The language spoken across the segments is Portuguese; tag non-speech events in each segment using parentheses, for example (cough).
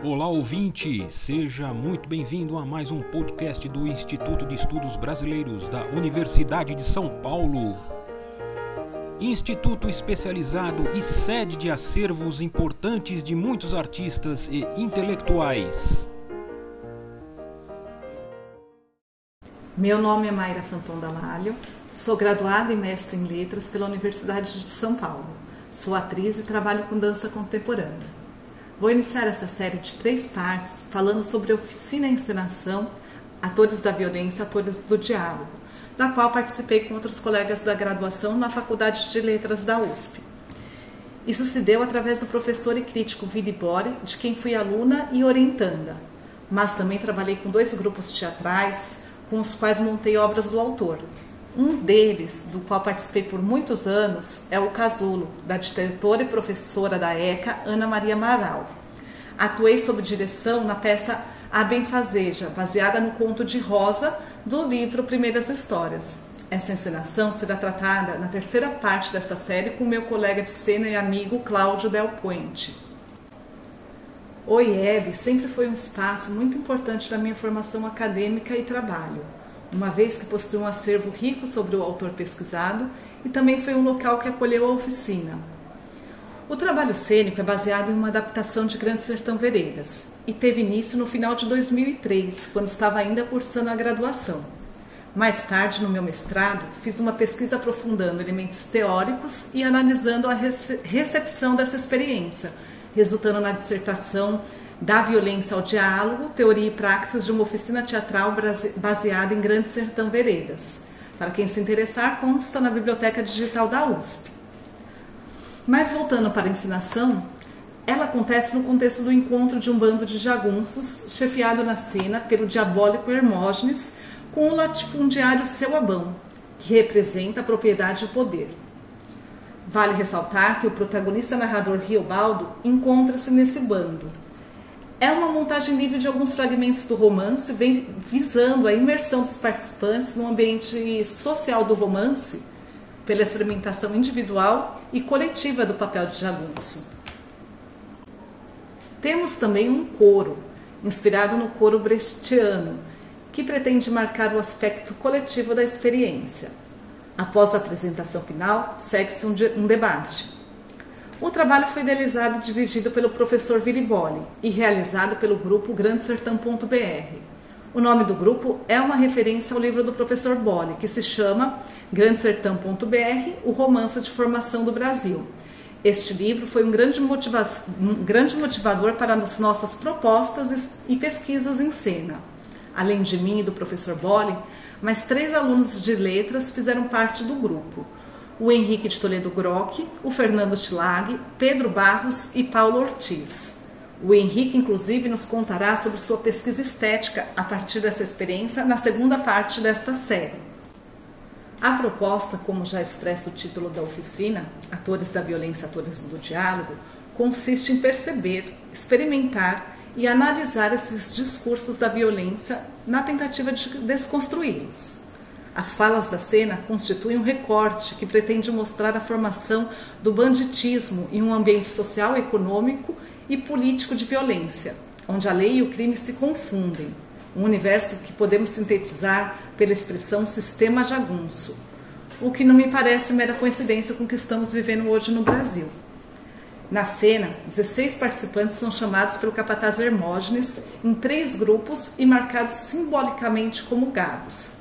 Olá ouvinte, seja muito bem-vindo a mais um podcast do Instituto de Estudos Brasileiros da Universidade de São Paulo. Instituto especializado e sede de acervos importantes de muitos artistas e intelectuais. Meu nome é Mayra Fanton Damalho, sou graduada e mestre em letras pela Universidade de São Paulo. Sou atriz e trabalho com dança contemporânea. Vou iniciar essa série de três partes falando sobre a oficina e encenação Atores da Violência, Atores do Diálogo, da qual participei com outros colegas da graduação na Faculdade de Letras da USP. Isso se deu através do professor e crítico Vili Bore, de quem fui aluna e orientanda, mas também trabalhei com dois grupos teatrais com os quais montei obras do autor, um deles, do qual participei por muitos anos, é o Casulo, da diretora e professora da ECA, Ana Maria Amaral. Atuei sob direção na peça A Benfazeja, baseada no conto de Rosa do livro Primeiras Histórias. Essa encenação será tratada na terceira parte desta série com meu colega de cena e amigo Cláudio Del Puente. O IEB sempre foi um espaço muito importante da minha formação acadêmica e trabalho uma vez que possui um acervo rico sobre o autor pesquisado e também foi um local que acolheu a oficina. O trabalho cênico é baseado em uma adaptação de Grande Sertão Veredas e teve início no final de 2003, quando estava ainda cursando a graduação. Mais tarde, no meu mestrado, fiz uma pesquisa aprofundando elementos teóricos e analisando a recepção dessa experiência, resultando na dissertação da violência ao diálogo, teoria e praxis de uma oficina teatral baseada em Grande Sertão Veredas. Para quem se interessar, consta na Biblioteca Digital da USP. Mas voltando para a ensinação, ela acontece no contexto do encontro de um bando de jagunços, chefiado na cena pelo diabólico Hermógenes, com o latifundiário Seu Abão, que representa a propriedade e o poder. Vale ressaltar que o protagonista narrador Riobaldo encontra-se nesse bando, é uma montagem livre de alguns fragmentos do romance, visando a imersão dos participantes no ambiente social do romance, pela experimentação individual e coletiva do papel de jagunço. Temos também um coro, inspirado no coro brechtiano, que pretende marcar o aspecto coletivo da experiência. Após a apresentação final, segue-se um, um debate o trabalho foi idealizado e dirigido pelo professor Viriboli e realizado pelo grupo Grande Sertão.br. O nome do grupo é uma referência ao livro do professor Boli, que se chama Grande Sertão.br, o romance de formação do Brasil. Este livro foi um grande, motiva um grande motivador para as nossas propostas e pesquisas em cena. Além de mim e do professor Boli, mais três alunos de letras fizeram parte do grupo o Henrique de Toledo Grock, o Fernando Tilag, Pedro Barros e Paulo Ortiz. O Henrique, inclusive, nos contará sobre sua pesquisa estética a partir dessa experiência na segunda parte desta série. A proposta, como já expressa o título da oficina, Atores da Violência, Atores do Diálogo, consiste em perceber, experimentar e analisar esses discursos da violência na tentativa de desconstruí-los. As falas da cena constituem um recorte que pretende mostrar a formação do banditismo em um ambiente social, econômico e político de violência, onde a lei e o crime se confundem. Um universo que podemos sintetizar pela expressão sistema jagunço, o que não me parece mera coincidência com o que estamos vivendo hoje no Brasil. Na cena, 16 participantes são chamados pelo capataz Hermógenes em três grupos e marcados simbolicamente como gados.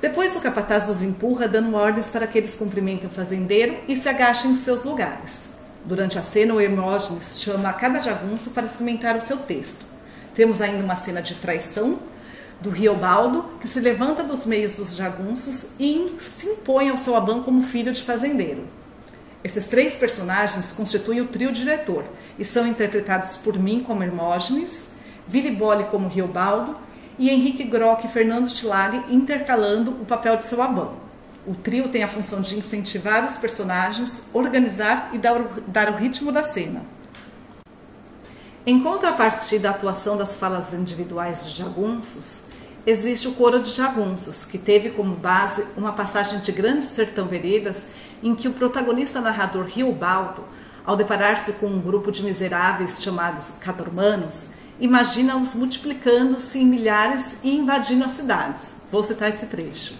Depois o capataz os empurra, dando ordens para que eles cumprimentem o fazendeiro e se agachem em seus lugares. Durante a cena, o Hermógenes chama a cada jagunço para experimentar o seu texto. Temos ainda uma cena de traição do Riobaldo, que se levanta dos meios dos jagunços e se impõe ao seu Abão como filho de fazendeiro. Esses três personagens constituem o trio diretor e são interpretados por mim como Hermógenes, Vilibole como Riobaldo e Henrique Grock e Fernando Schlag intercalando o papel de seu Abão. O trio tem a função de incentivar os personagens, organizar e dar o, dar o ritmo da cena. Em contrapartida da atuação das falas individuais de jagunços, existe o coro de jagunços, que teve como base uma passagem de Grande Sertão Veredas em que o protagonista narrador Riobaldo ao deparar-se com um grupo de miseráveis chamados catormanos, imagina-os multiplicando-se em milhares e invadindo as cidades. Vou citar esse trecho.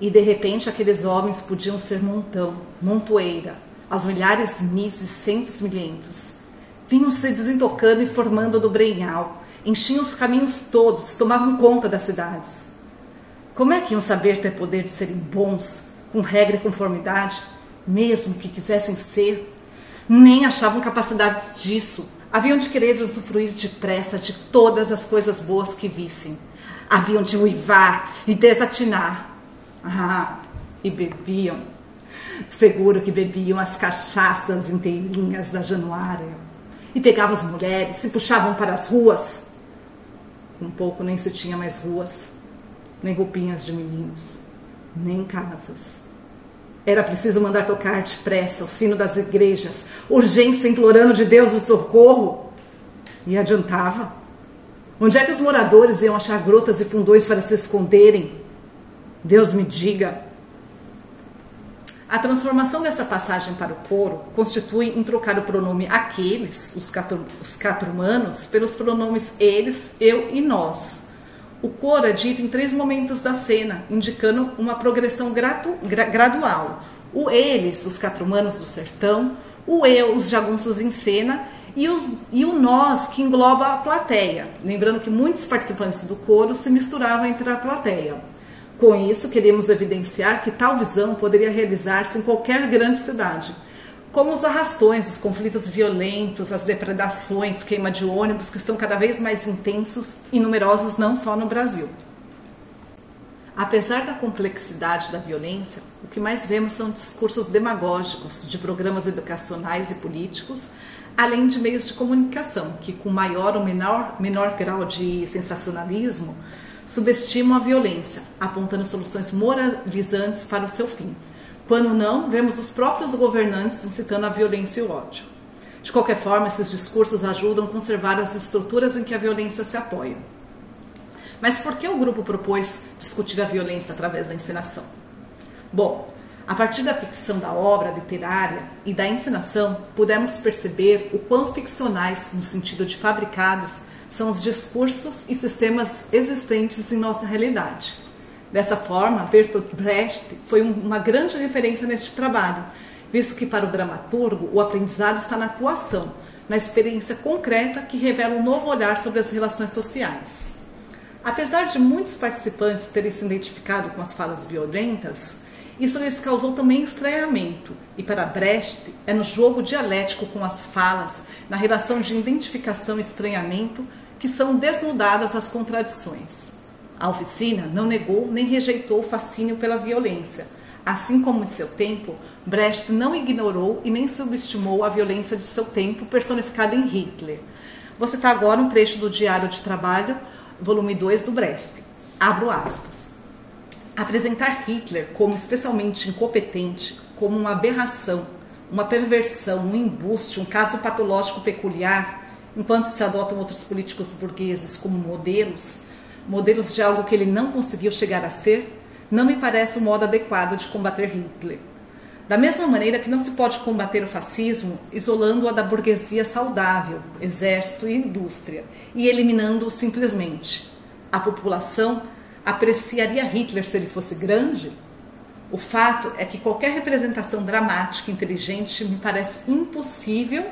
E de repente aqueles homens podiam ser montão, montoeira, aos milhares, mises, centos, milhentos. Vinham se desentocando e formando do breinhal, enchiam os caminhos todos, tomavam conta das cidades. Como é que iam saber ter poder de serem bons, com regra e conformidade, mesmo que quisessem ser? Nem achavam capacidade disso. Haviam de querer usufruir depressa de todas as coisas boas que vissem. Haviam de uivar e desatinar. Ah, e bebiam. Seguro que bebiam as cachaças inteirinhas da Januária. E pegavam as mulheres, e puxavam para as ruas. Um pouco nem se tinha mais ruas nem roupinhas de meninos, nem casas. Era preciso mandar tocar depressa o sino das igrejas, urgência implorando de Deus o socorro. E adiantava? Onde é que os moradores iam achar grotas e fundões para se esconderem? Deus me diga. A transformação dessa passagem para o coro constitui em trocar o pronome aqueles, os quatro, os pelos pronomes eles, eu e nós o coro é dito em três momentos da cena, indicando uma progressão gratu, gra, gradual. O eles, os quatro humanos do sertão, o eu, os jagunços em cena, e, os, e o nós, que engloba a plateia. Lembrando que muitos participantes do coro se misturavam entre a plateia. Com isso, queremos evidenciar que tal visão poderia realizar-se em qualquer grande cidade como os arrastões, os conflitos violentos, as depredações, queima de ônibus, que estão cada vez mais intensos e numerosos não só no Brasil. Apesar da complexidade da violência, o que mais vemos são discursos demagógicos de programas educacionais e políticos, além de meios de comunicação, que com maior ou menor, menor grau de sensacionalismo subestimam a violência, apontando soluções moralizantes para o seu fim. Quando não, vemos os próprios governantes incitando a violência e o ódio. De qualquer forma, esses discursos ajudam a conservar as estruturas em que a violência se apoia. Mas por que o grupo propôs discutir a violência através da encenação? Bom, a partir da ficção da obra literária e da encenação, pudemos perceber o quão ficcionais, no sentido de fabricados, são os discursos e sistemas existentes em nossa realidade. Dessa forma, Bertolt Brecht foi uma grande referência neste trabalho, visto que para o dramaturgo o aprendizado está na atuação, na experiência concreta que revela um novo olhar sobre as relações sociais. Apesar de muitos participantes terem se identificado com as falas violentas, isso lhes causou também estranhamento, e para Brecht é no jogo dialético com as falas, na relação de identificação e estranhamento, que são desnudadas as contradições. A oficina não negou nem rejeitou o fascínio pela violência. Assim como em seu tempo, Brecht não ignorou e nem subestimou a violência de seu tempo personificada em Hitler. Vou citar agora um trecho do Diário de Trabalho, volume 2 do Brecht. Abro aspas. Apresentar Hitler como especialmente incompetente, como uma aberração, uma perversão, um embuste, um caso patológico peculiar, enquanto se adotam outros políticos burgueses como modelos, modelos de algo que ele não conseguiu chegar a ser, não me parece o modo adequado de combater Hitler. Da mesma maneira que não se pode combater o fascismo isolando-a da burguesia saudável, exército e indústria, e eliminando-o simplesmente. A população apreciaria Hitler se ele fosse grande? O fato é que qualquer representação dramática inteligente me parece impossível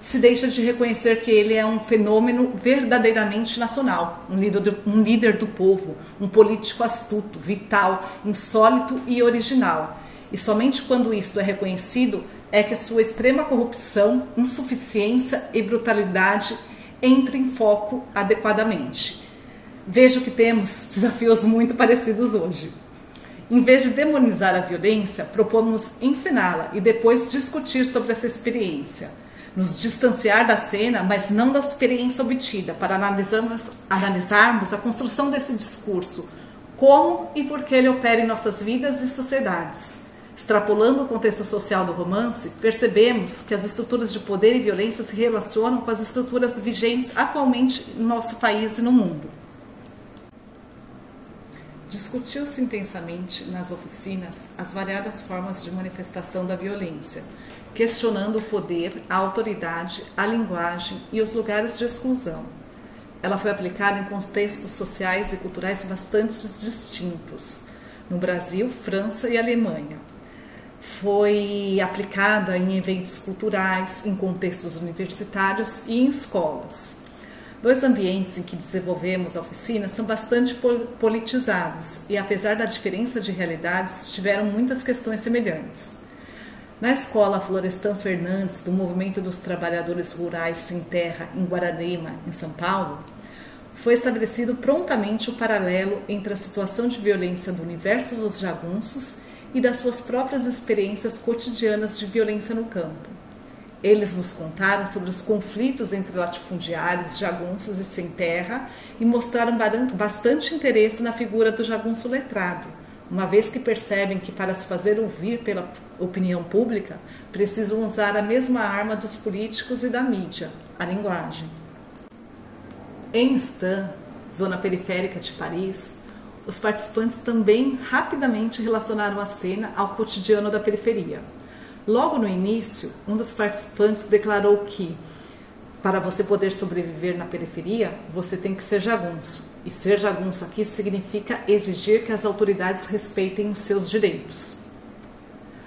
se deixa de reconhecer que ele é um fenômeno verdadeiramente nacional, um líder, do, um líder do povo, um político astuto, vital, insólito e original. E somente quando isto é reconhecido é que sua extrema corrupção, insuficiência e brutalidade entram em foco adequadamente. Vejo que temos (laughs) desafios muito parecidos hoje. Em vez de demonizar a violência, propomos ensiná-la e depois discutir sobre essa experiência nos distanciar da cena, mas não da experiência obtida, para analisarmos, analisarmos a construção desse discurso, como e por que ele opera em nossas vidas e sociedades. Extrapolando o contexto social do romance, percebemos que as estruturas de poder e violência se relacionam com as estruturas vigentes atualmente no nosso país e no mundo. Discutiu-se intensamente nas oficinas as variadas formas de manifestação da violência questionando o poder, a autoridade, a linguagem e os lugares de exclusão. Ela foi aplicada em contextos sociais e culturais bastante distintos, no Brasil, França e Alemanha. Foi aplicada em eventos culturais, em contextos universitários e em escolas. Dois ambientes em que desenvolvemos a oficina são bastante politizados e, apesar da diferença de realidades, tiveram muitas questões semelhantes. Na escola Florestan Fernandes, do Movimento dos Trabalhadores Rurais Sem Terra, em Guararema, em São Paulo, foi estabelecido prontamente o paralelo entre a situação de violência do universo dos jagunços e das suas próprias experiências cotidianas de violência no campo. Eles nos contaram sobre os conflitos entre latifundiários, jagunços e sem terra e mostraram bastante interesse na figura do jagunço letrado, uma vez que percebem que para se fazer ouvir pela opinião pública precisam usar a mesma arma dos políticos e da mídia, a linguagem. Em Stan, zona periférica de Paris, os participantes também rapidamente relacionaram a cena ao cotidiano da periferia Logo no início, um dos participantes declarou que para você poder sobreviver na periferia, você tem que ser jagunço. E ser jagunço aqui significa exigir que as autoridades respeitem os seus direitos.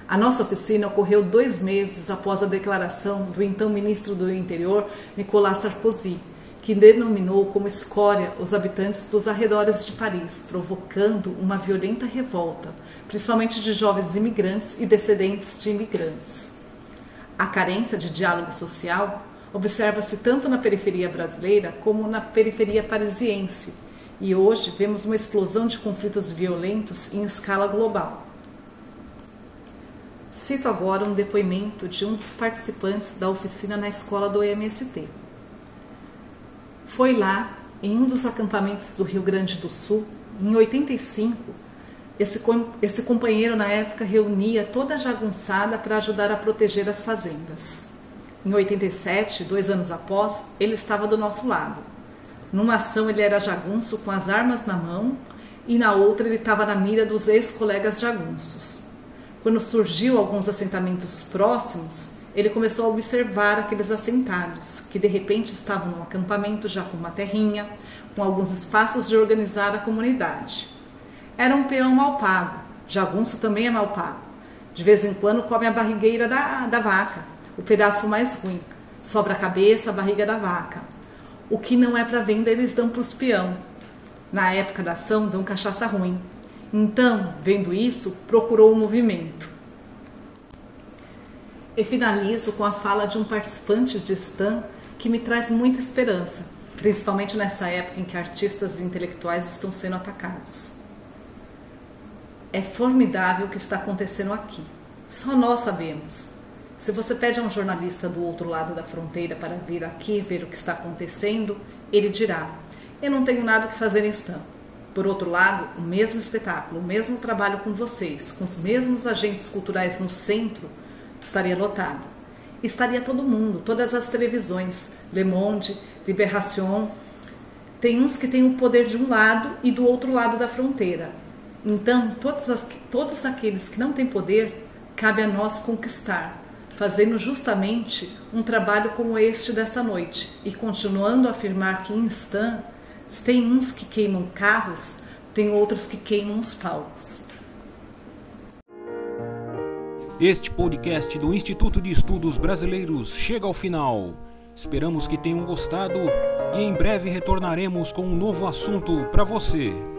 A nossa oficina ocorreu dois meses após a declaração do então ministro do Interior, Nicolas Sarkozy, que denominou como escória os habitantes dos arredores de Paris, provocando uma violenta revolta principalmente de jovens imigrantes e descendentes de imigrantes. A carência de diálogo social observa-se tanto na periferia brasileira como na periferia parisiense, e hoje vemos uma explosão de conflitos violentos em escala global. Cito agora um depoimento de um dos participantes da oficina na escola do MST. Foi lá, em um dos acampamentos do Rio Grande do Sul, em 85, esse, esse companheiro, na época, reunia toda a jagunçada para ajudar a proteger as fazendas. Em 87, dois anos após, ele estava do nosso lado. Numa ação, ele era jagunço com as armas na mão e na outra, ele estava na mira dos ex-colegas jagunços. Quando surgiu alguns assentamentos próximos, ele começou a observar aqueles assentados, que de repente estavam num acampamento já com uma terrinha, com alguns espaços de organizar a comunidade. Era um peão mal pago. Jagunço também é mal pago. De vez em quando come a barrigueira da, da vaca, o pedaço mais ruim. Sobra a cabeça, a barriga da vaca. O que não é para venda, eles dão para os peão. Na época da ação, dão cachaça ruim. Então, vendo isso, procurou o movimento. E finalizo com a fala de um participante de Stan que me traz muita esperança, principalmente nessa época em que artistas e intelectuais estão sendo atacados. É formidável o que está acontecendo aqui. Só nós sabemos. Se você pede a um jornalista do outro lado da fronteira para vir aqui ver o que está acontecendo, ele dirá: Eu não tenho nada que fazer em Stan. Por outro lado, o mesmo espetáculo, o mesmo trabalho com vocês, com os mesmos agentes culturais no centro, estaria lotado. Estaria todo mundo, todas as televisões, Le Monde, Libération. Tem uns que têm o poder de um lado e do outro lado da fronteira. Então, todos, as, todos aqueles que não têm poder, cabe a nós conquistar, fazendo justamente um trabalho como este desta noite e continuando a afirmar que em Stan tem uns que queimam carros, tem outros que queimam os palcos. Este podcast do Instituto de Estudos Brasileiros chega ao final. Esperamos que tenham gostado e em breve retornaremos com um novo assunto para você.